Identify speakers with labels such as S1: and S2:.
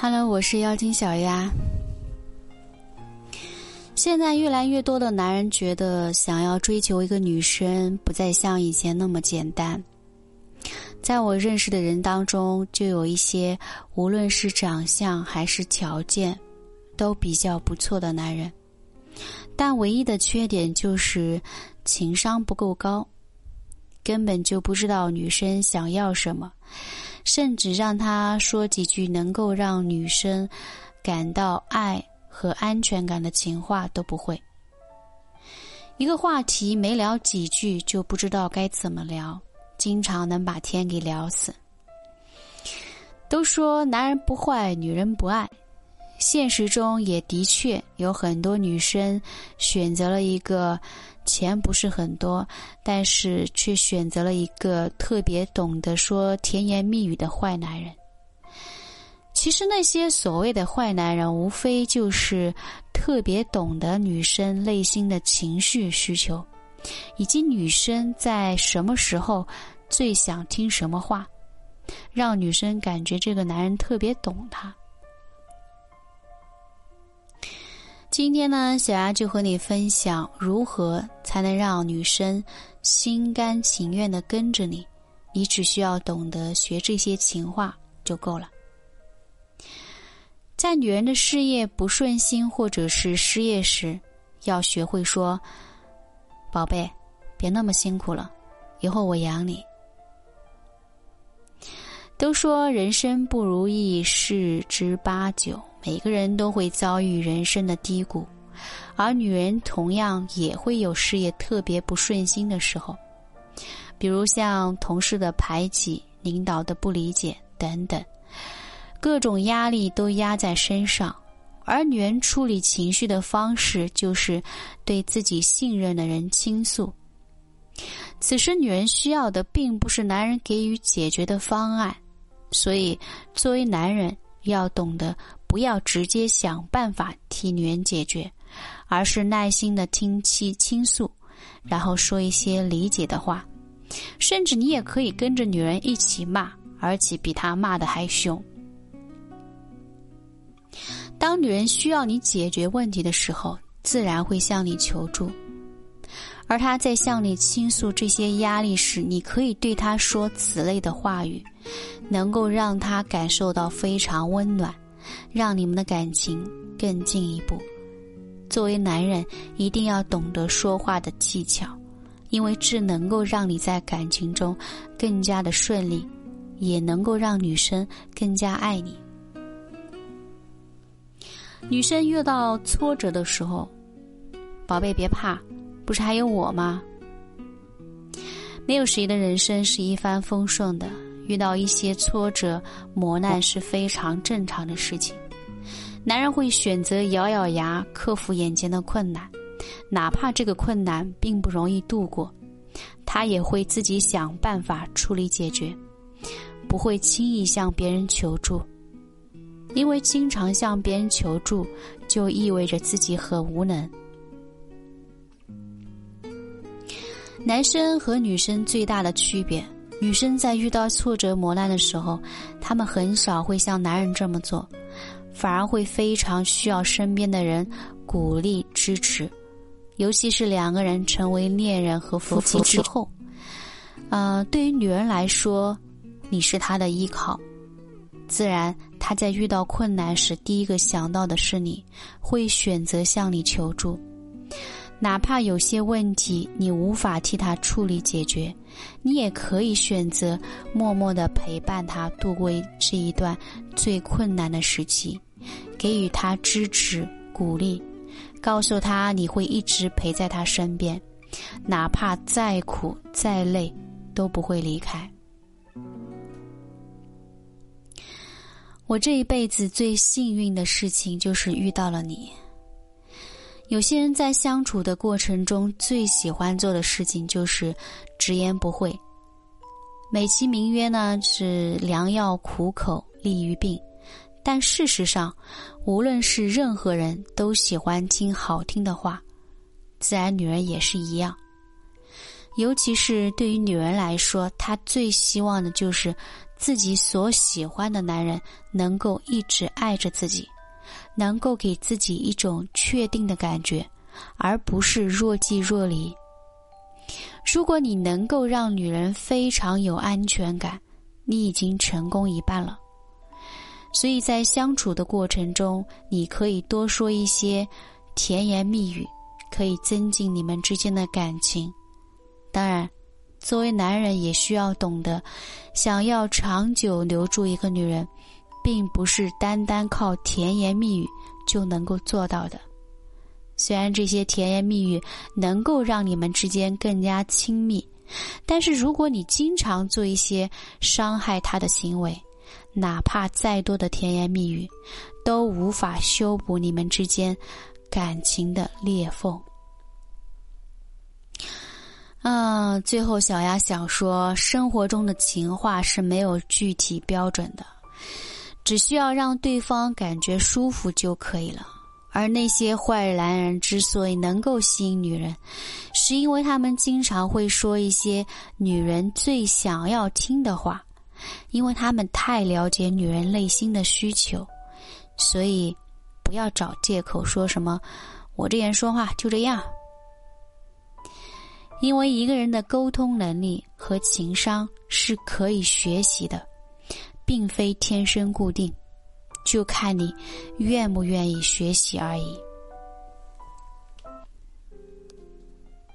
S1: Hello，我是妖精小丫。现在越来越多的男人觉得，想要追求一个女生，不再像以前那么简单。在我认识的人当中，就有一些无论是长相还是条件，都比较不错的男人，但唯一的缺点就是情商不够高，根本就不知道女生想要什么。甚至让他说几句能够让女生感到爱和安全感的情话都不会。一个话题没聊几句就不知道该怎么聊，经常能把天给聊死。都说男人不坏，女人不爱，现实中也的确有很多女生选择了一个。钱不是很多，但是却选择了一个特别懂得说甜言蜜语的坏男人。其实那些所谓的坏男人，无非就是特别懂得女生内心的情绪需求，以及女生在什么时候最想听什么话，让女生感觉这个男人特别懂她。今天呢，小丫就和你分享如何才能让女生心甘情愿的跟着你。你只需要懂得学这些情话就够了。在女人的事业不顺心或者是失业时，要学会说：“宝贝，别那么辛苦了，以后我养你。”都说人生不如意十之八九。每个人都会遭遇人生的低谷，而女人同样也会有事业特别不顺心的时候，比如像同事的排挤、领导的不理解等等，各种压力都压在身上。而女人处理情绪的方式就是对自己信任的人倾诉。此时，女人需要的并不是男人给予解决的方案，所以作为男人要懂得。不要直接想办法替女人解决，而是耐心的听其倾诉，然后说一些理解的话，甚至你也可以跟着女人一起骂，而且比她骂的还凶。当女人需要你解决问题的时候，自然会向你求助，而他在向你倾诉这些压力时，你可以对他说此类的话语，能够让他感受到非常温暖。让你们的感情更进一步。作为男人，一定要懂得说话的技巧，因为这能够让你在感情中更加的顺利，也能够让女生更加爱你。女生遇到挫折的时候，宝贝别怕，不是还有我吗？没有谁的人生是一帆风顺的。遇到一些挫折磨难是非常正常的事情，男人会选择咬咬牙克服眼前的困难，哪怕这个困难并不容易度过，他也会自己想办法处理解决，不会轻易向别人求助，因为经常向别人求助就意味着自己很无能。男生和女生最大的区别。女生在遇到挫折磨难的时候，她们很少会像男人这么做，反而会非常需要身边的人鼓励支持，尤其是两个人成为恋人和夫妻之后。呃，对于女人来说，你是她的依靠，自然她在遇到困难时，第一个想到的是你，会选择向你求助。哪怕有些问题你无法替他处理解决，你也可以选择默默的陪伴他度过这一段最困难的时期，给予他支持鼓励，告诉他你会一直陪在他身边，哪怕再苦再累都不会离开。我这一辈子最幸运的事情就是遇到了你。有些人在相处的过程中，最喜欢做的事情就是直言不讳，美其名曰呢是良药苦口利于病，但事实上，无论是任何人都喜欢听好听的话，自然女人也是一样。尤其是对于女人来说，她最希望的就是自己所喜欢的男人能够一直爱着自己，能够给自己一种确定的感觉，而不是若即若离。如果你能够让女人非常有安全感，你已经成功一半了。所以在相处的过程中，你可以多说一些甜言蜜语，可以增进你们之间的感情。当然，作为男人也需要懂得，想要长久留住一个女人，并不是单单靠甜言蜜语就能够做到的。虽然这些甜言蜜语能够让你们之间更加亲密，但是如果你经常做一些伤害他的行为，哪怕再多的甜言蜜语，都无法修补你们之间感情的裂缝。嗯，最后小丫想说，生活中的情话是没有具体标准的，只需要让对方感觉舒服就可以了。而那些坏男人之所以能够吸引女人，是因为他们经常会说一些女人最想要听的话，因为他们太了解女人内心的需求，所以不要找借口说什么“我这人说话就这样”，因为一个人的沟通能力和情商是可以学习的，并非天生固定。就看你愿不愿意学习而已。